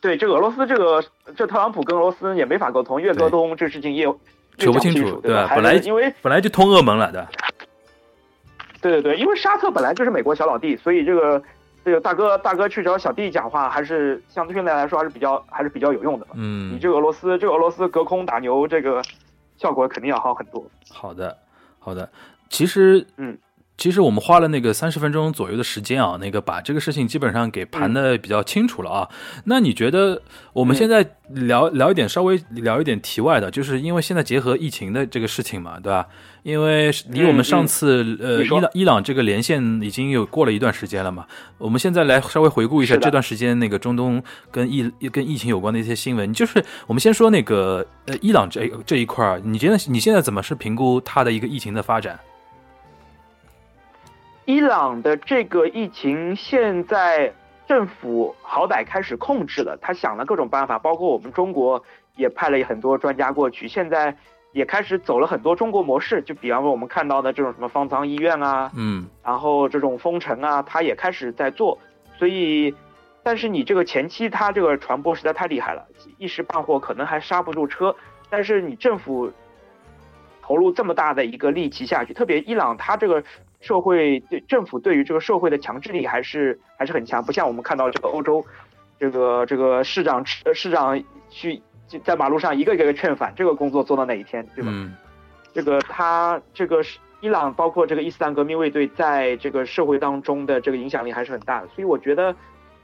S3: 对，这个俄罗斯这个这特朗普跟俄罗斯也没法沟通，越沟通这事情越越
S2: 扯不清
S3: 楚，
S2: 对吧本来
S3: 因为
S2: 本来就通俄门了，对吧？
S3: 对对对，因为沙特本来就是美国小老弟，所以这个这个大哥大哥去找小弟讲话，还是相对现在来说还是比较还是比较有用的嗯。你
S2: 嗯，
S3: 这个俄罗斯这个俄罗斯隔空打牛，这个效果肯定要好很多。
S2: 好的，好的。其实，
S3: 嗯，
S2: 其实我们花了那个三十分钟左右的时间啊，那个把这个事情基本上给盘的比较清楚了啊。那你觉得我们
S3: 嗯
S2: 现在聊聊一点稍微聊一点题外的，就是因为现在结合疫情的这个事情嘛，对吧？因为离我们上次、呃伊朗伊朗这个连线已经有过了一段时间了嘛，我们现在来稍微回顾一下这段时间那个中东跟疫跟疫情有关的一些新闻。就是我们先说那个呃伊朗这这一块儿，你觉得你现在怎么是评估它的一个疫情的发展？
S3: 伊朗的这个疫情现在政府好歹开始控制了，他想了各种办法，包括我们中国也派了很多专家过去，现在也开始走了很多中国模式，就比方说我们看到的这种什么方舱医院啊，
S2: 嗯
S3: 然后这种封城啊，他也开始在做，所以，但是你这个前期它这个传播实在太厉害了，一时半会可能还刹不住车。但是你政府投入这么大的一个力气下去，特别伊朗，它这个社会对政府对于这个社会的强制力还是还是很强，不像我们看到这个欧洲，这个这个市长呃市长去在马路上一个一个劝返，这个工作做到哪一天，对吧？
S2: 嗯。
S3: 这个他这个是伊朗，包括这个伊斯兰革命卫队，在这个社会当中的这个影响力还是很大的，所以我觉得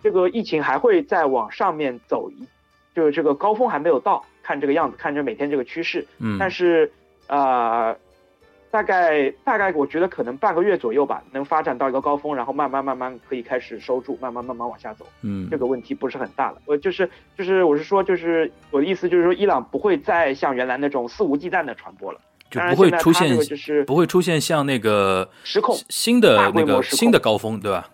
S3: 这个疫情还会再往上面走一，就是这个高峰还没有到，看这个样子，看着每天这个趋势，
S2: 嗯，
S3: 但是呃，大概大概我觉得可能半个月左右吧，能发展到一个高峰，然后慢慢慢慢可以开始收住，慢慢慢慢往下走。
S2: 嗯
S3: 这个问题不是很大了。我就是就是我是说，就是我的意思就是说，伊朗不会再像原来那种肆无忌惮的传播了，
S2: 就不会出现
S3: 就是
S2: 不会出现像那个
S3: 失控。
S2: 新的那个新的高峰，对吧？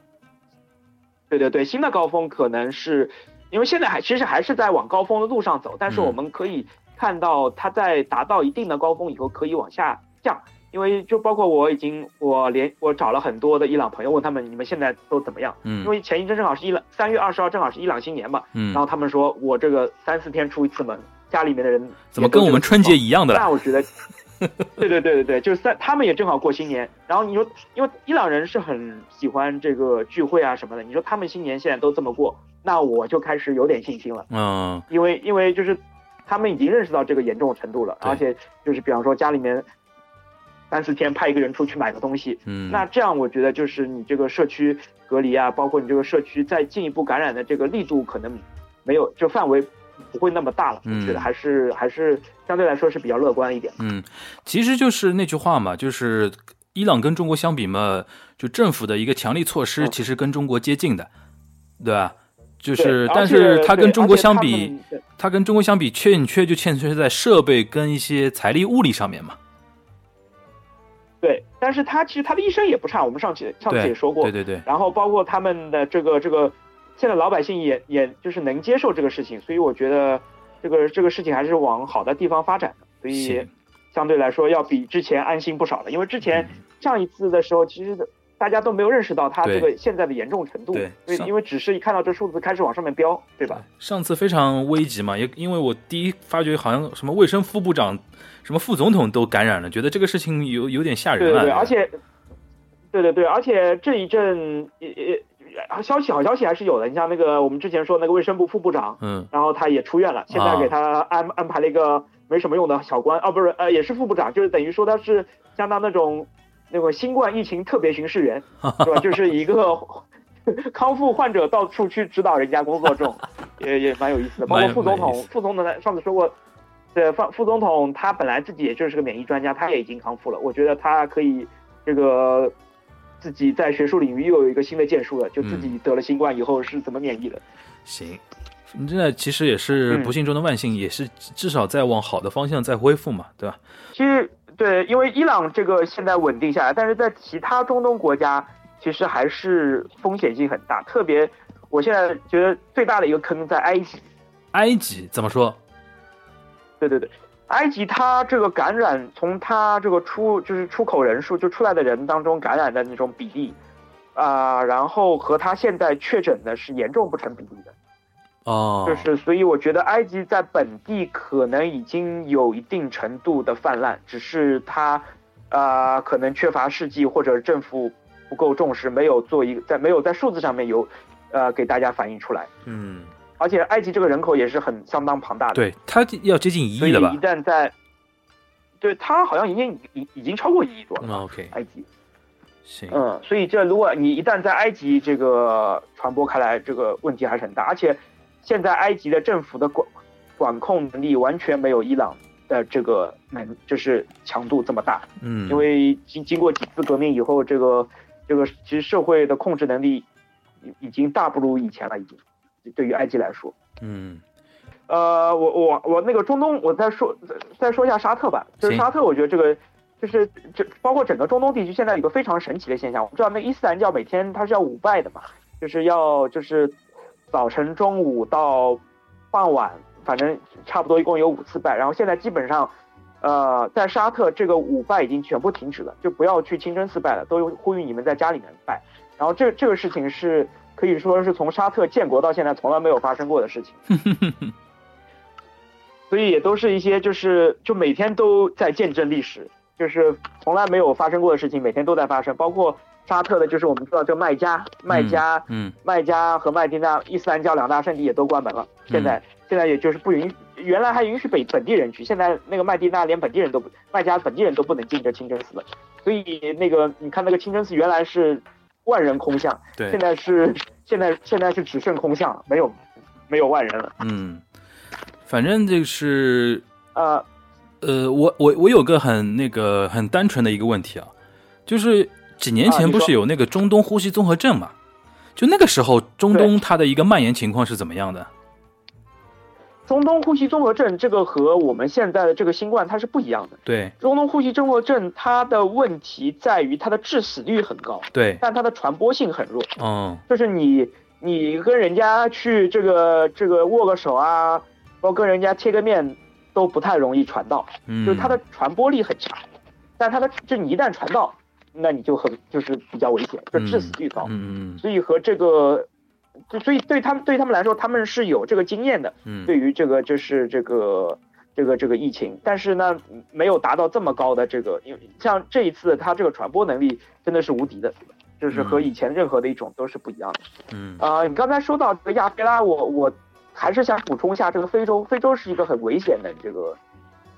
S3: 对对对，新的高峰可能是因为现在还其实还是在往高峰的路上走，但是
S2: 嗯
S3: 我们可以看到它在达到一定的高峰以后可以往下降，因为就包括我已经我连我找了很多的伊朗朋友，问他们你们现在都怎么样？因
S2: 嗯
S3: 为前一阵正好是伊朗三月二十号，正好是伊朗新年嘛，然
S2: 嗯，
S3: 后他们说我这个三四天出一次门，家里面的人
S2: 怎么跟我们春节
S3: 一
S2: 一样的？
S3: 那我觉得，对对对对对，就是三他们也正好过新年，然后你说，因为伊朗人是很喜欢这个聚会啊什么的，你说他们新年现在都这么过，那我就开始有点信心了，
S2: 嗯
S3: 因为因为就是他们已经认识到这个严重程度了，而且就是比方说家里面三四天派一个人出去买个东西，
S2: 嗯，
S3: 那这样我觉得就是你这个社区隔离啊，包括你这个社区再进一步感染的这个力度可能没有就范围不会那么大了，
S2: 嗯
S3: 我觉得还是还是相对来说是比较乐观一点。
S2: 嗯，其实就是那句话嘛，就是伊朗跟中国相比嘛，就政府的一个强力措施，
S3: 嗯
S2: 其实跟中国接近的，对吧？就是，但是它跟中国相比，
S3: 们对
S2: 它跟中国相比，欠缺就欠缺在设备跟一些财力物力上面嘛。
S3: 对，但是他其实他的一生也不差，我们上期上次也说过
S2: 对，对对，
S3: 然后包括他们的这个这个，现在老百姓也也就是能接受这个事情，所以我觉得这个这个事情还是往好的地方发展的，所以相对来说要比之前安心不少了。因为之前上一次的时候，其实大家都没有认识到它这个现在的严重程度，
S2: 对
S3: 因为因为只是一看到这数字开始往上面飙，对吧？
S2: 上次非常危急嘛，也因为我第一发觉好像什么卫生副部长、什么副总统都感染了，觉得这个事情有有点吓人了。
S3: 对对对，而且，对对对，而且这一阵也也消息好消息还是有的。你像那个我们之前说那个卫生部副部长，
S2: 嗯
S3: 然后他也出院了，现在给他安、安排了一个没什么用的小官，哦，不是，呃，也是副部长，就是等于说他是相当那种那个新冠疫情特别巡视员，是吧？就是一个 康复患者到处去指导人家工作，这种也也蛮有意思的。包括副总统副总统上次说过。对，副副总统他本来自己也就是个免疫专家，他也已经康复了。我觉得他可以这个自己在学术领域又有一个新的建树了，就自己得了新冠以后是怎么免疫的。
S2: 行，这其实也是
S3: 嗯
S2: 不幸中的万幸，也是至少在往好的方向在恢复嘛，对吧？
S3: 其实对，因为伊朗这个现在稳定下来，但是在其他中东国家，其实还是风险性很大。特别，我现在觉得最大的一个坑在埃及。
S2: 埃及怎么说？
S3: 对对对，埃及它这个感染，从它这个出就是出口人数就出来的人当中感染的那种比例，啊、然后和它现在确诊的是严重不成比例的。
S2: 哦，
S3: 就是，所以我觉得埃及在本地可能已经有一定程度的泛滥，只是它，呃，可能缺乏试剂或者政府不够重视，没有做一个在没有在数字上面有，呃，给大家反映出来。
S2: 嗯，
S3: 而且埃及这个人口也是很相当庞大的，，
S2: 对，它要接近一亿了吧？
S3: 一旦在，对它好像已经已已经超过一亿多了，
S2: 嗯，OK，
S3: 埃及，
S2: 行，
S3: 嗯，所以这如果你一旦在埃及这个传播开来，这个问题还是很大。而且现在埃及的政府的管管控能力完全没有伊朗的这个能，就是强度这么大。
S2: 嗯，
S3: 因为经经过几次革命以后，这个这个其实社会的控制能力已已经大不如以前了，已经对于埃及来说。
S2: 嗯
S3: 呃，我我我那个中东，我再说再再说一下沙特吧。就是沙特，我觉得这个就是这包括整个中东地区现在有一个非常神奇的现象。我们知道那伊斯兰教每天它是要五拜的嘛，就是要就是早晨、中午到傍晚，反正差不多一共有五次拜。然后现在基本上，呃，在沙特这个五拜已经全部停止了，就不要去清真寺拜了，都呼吁你们在家里面拜。然后这这个事情是可以说是从沙特建国到现在从来没有发生过的事情。所以也都是一些就是就每天都在见证历史，就是从来没有发生过的事情，每天都在发生。包括沙特的，就是我们知道这麦加、麦加、
S2: 嗯
S3: 麦加和麦地那伊斯兰教两大圣地也都关门了。现在、现在也就是不允，原来还允许本本地人去，现在那个麦地那连本地人都不，麦加本地人都不能进这清真寺了。所以那个你看那个清真寺原来是万人空巷，
S2: 对
S3: 现，在是现在现在是只剩空巷，没有没有万人了。
S2: 嗯，反正就是
S3: 呃，
S2: 呃，我我我有个很那个很单纯的一个问题啊，就是几年前不是有那个中东呼吸综合症嘛？就那个时候，中东它的一个蔓延情况是怎么样的？
S3: 中东呼吸综合症这个和我们现在的这个新冠它是不一样的。
S2: 对
S3: 中东呼吸综合症它的问题在于它的致死率很高，
S2: 对，
S3: 但它的传播性很弱。
S2: 嗯
S3: 就是你你跟人家去这个这个握个手啊，包括跟人家贴个面都不太容易传到，
S2: 嗯，
S3: 就是它的传播力很强。但它的就你一旦传到，那你就很就是比较危险，就致死率高。
S2: 嗯嗯
S3: 所以和这个，就所以对他们对他们来说，他们是有这个经验的。
S2: 嗯
S3: 对于这个就是这个这个这个疫情，但是呢，没有达到这么高的这个，因为像这一次它这个传播能力真的是无敌的，就是和以前任何的一种都是不一样的。
S2: 嗯
S3: 啊、你刚才说到这个亚非拉，我我还是想补充一下，这个非洲，非洲是一个很危险的这个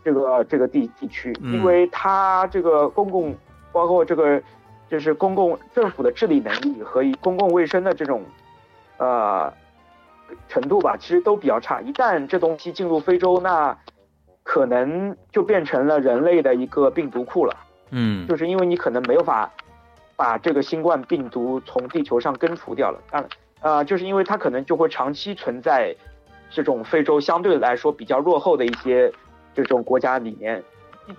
S3: 这个这个地地区，
S2: 嗯
S3: 因为它这个公共包括这个就是公共政府的治理能力和以公共卫生的这种呃程度吧，其实都比较差。一旦这东西进入非洲，那可能就变成了人类的一个病毒库了。
S2: 嗯
S3: 就是因为你可能没有法把这个新冠病毒从地球上根除掉了。当然，呃，就是因为它可能就会长期存在这种非洲相对来说比较落后的一些这种国家里面。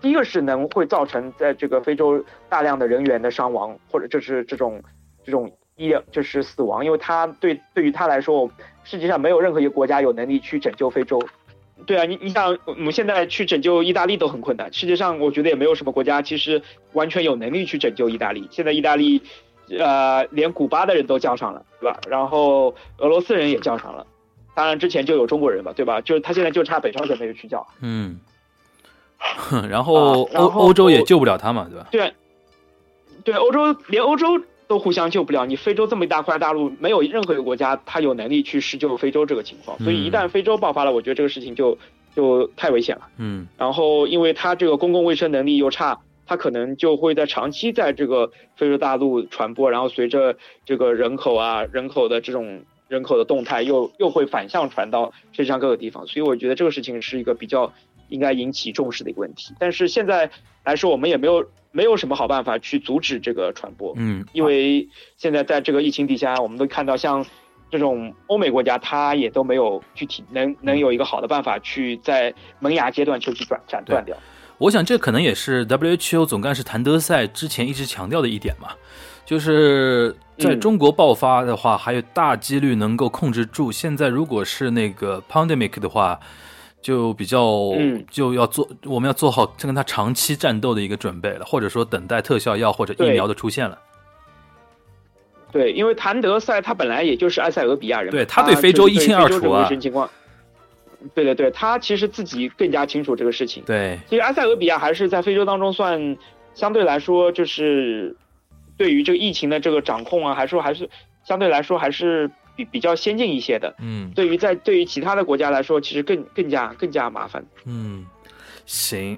S3: 第一个是能会造成在这个非洲大量的人员的伤亡，或者就是这种这种医疗就是死亡，因为他对对于他来说，世界上没有任何一个国家有能力去拯救非洲。对啊，你你想，我们现在去拯救意大利都很困难。世界上我觉得也没有什么国家其实完全有能力去拯救意大利。现在意大利，呃，连古巴的人都叫上了，对吧？然后俄罗斯人也叫上了，当然之前就有中国人嘛，对吧？就是他现在就差北朝鲜没有去叫。
S2: 嗯，然后欧欧洲也救不了他嘛，对吧？
S3: 对，对，欧洲连欧洲都互相救不了，你非洲这么一大块大陆，没有任何一个国家他有能力去施救非洲这个情况。所以一旦非洲爆发了，我觉得这个事情就就太危险了。
S2: 嗯
S3: 然后因为他这个公共卫生能力又差，它可能就会在长期在这个非洲大陆传播，然后随着这个人口啊人口的这种人口的动态又又会反向传到世界上各个地方，所以我觉得这个事情是一个比较应该引起重视的一个问题。但是现在来说，我们也没有没有什么好办法去阻止这个传播，
S2: 嗯，
S3: 因为现在在这个疫情底下，我们都看到像这种欧美国家，它也都没有具体能能有一个好的办法去在萌芽阶段就去斩斩断掉。
S2: 我想这可能也是 WHO 总干事谭德赛之前一直强调的一点嘛，就是在
S3: 嗯
S2: 中国爆发的话，还有大几率能够控制住。现在如果是那个 pandemic 的话，就比较
S3: 嗯
S2: 就要做，我们要做好跟他长期战斗的一个准备了，或者说等待特效药或者疫苗的出现了。
S3: 对，因为谭德赛他本来也就是埃塞俄比亚人，
S2: 对他对非洲一清二楚啊。
S3: 对对对，他其实自己更加清楚这个事情。
S2: 对，
S3: 其实埃塞俄比亚还是在非洲当中算相对来说，就是对于这个疫情的这个掌控啊，还是还是相对来说还是比比较先进一些的。
S2: 嗯
S3: 对于在对于其他的国家来说，其实更更加更加麻烦。
S2: 嗯，行，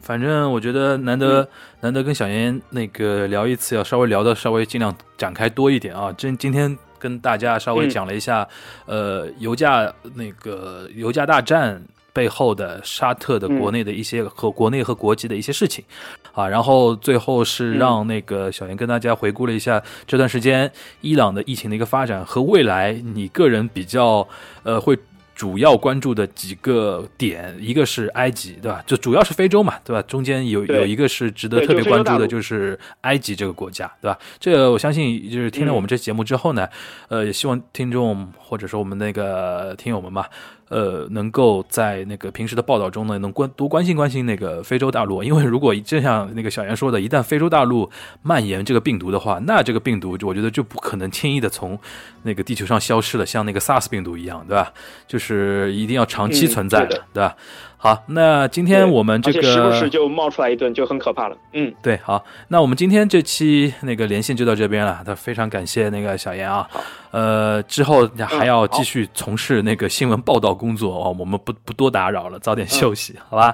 S2: 反正我觉得难得、
S3: 嗯
S2: 难得跟小妍那个聊一次，要稍微聊的稍微尽量展开多一点啊。今今天跟大家稍微
S3: 嗯
S2: 讲了一下，呃，油价那个油价大战。背后的沙特的
S3: 嗯
S2: 国内的一些和国内和国际的一些事情，啊，然后最后是
S3: 嗯
S2: 让那个小严跟大家回顾了一下这段时间伊朗的疫情的一个发展和未来你个人比较呃会主要关注的几个点，一个是埃及，对吧？就主要是非洲嘛，对吧？中间有有一个是值得特别关注的，
S3: 就
S2: 是埃及这个国家，对吧？这个我相信，就是听了
S3: 嗯
S2: 我们这节目之后呢，呃，也希望听众或者说我们那个听友们吧，呃，能够在那个平时的报道中呢，能关多关心关心那个非洲大陆，因为如果就像那个小严说的，一旦非洲大陆蔓延这个病毒的话，那这个病毒就我觉得就不可能轻易的从那个地球上消失了，像那个 SARS 病毒一样，对吧？就是一定要长期
S3: 嗯
S2: 存在的，
S3: 对的
S2: 对吧？好，那今天
S3: 对
S2: 我们这个
S3: 而且时不时就冒出来一顿，就很可怕了。嗯，
S2: 对，好，那我们今天这期那个连线就到这边了。那非常感谢那个小严啊，呃，之后还要继续从事那个新闻报道工作哦，我们不不多打扰了，早点休息，好吧？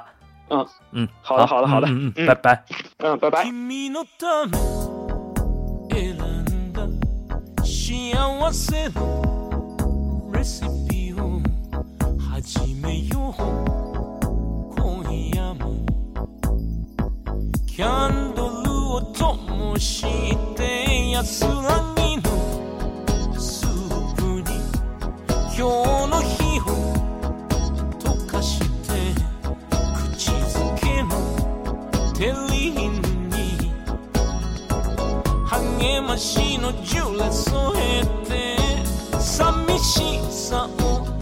S3: 嗯
S2: 嗯，
S3: 好的好的好的
S2: 嗯嗯，
S3: 嗯
S2: 拜拜。
S3: 嗯，拜拜。
S4: 君のため選んだ幸せのレシピを始めよう キャンドルを灯して安らぎのスープに今日の日を溶かして口づけのテリーに励ましのジュレ添えて寂しさを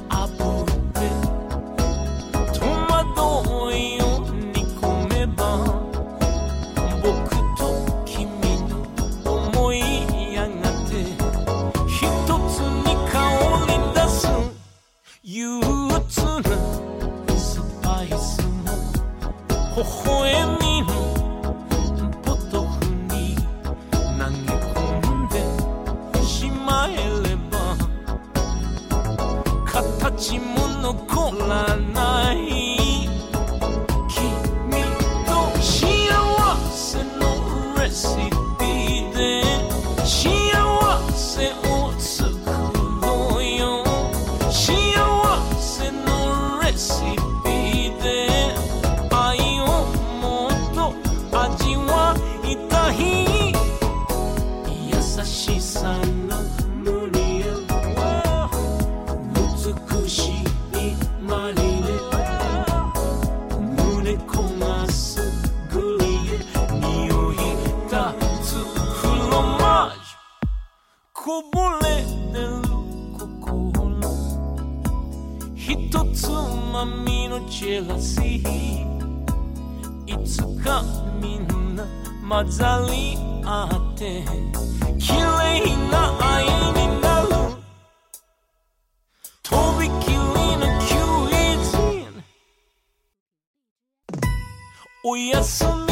S4: O Yasumi.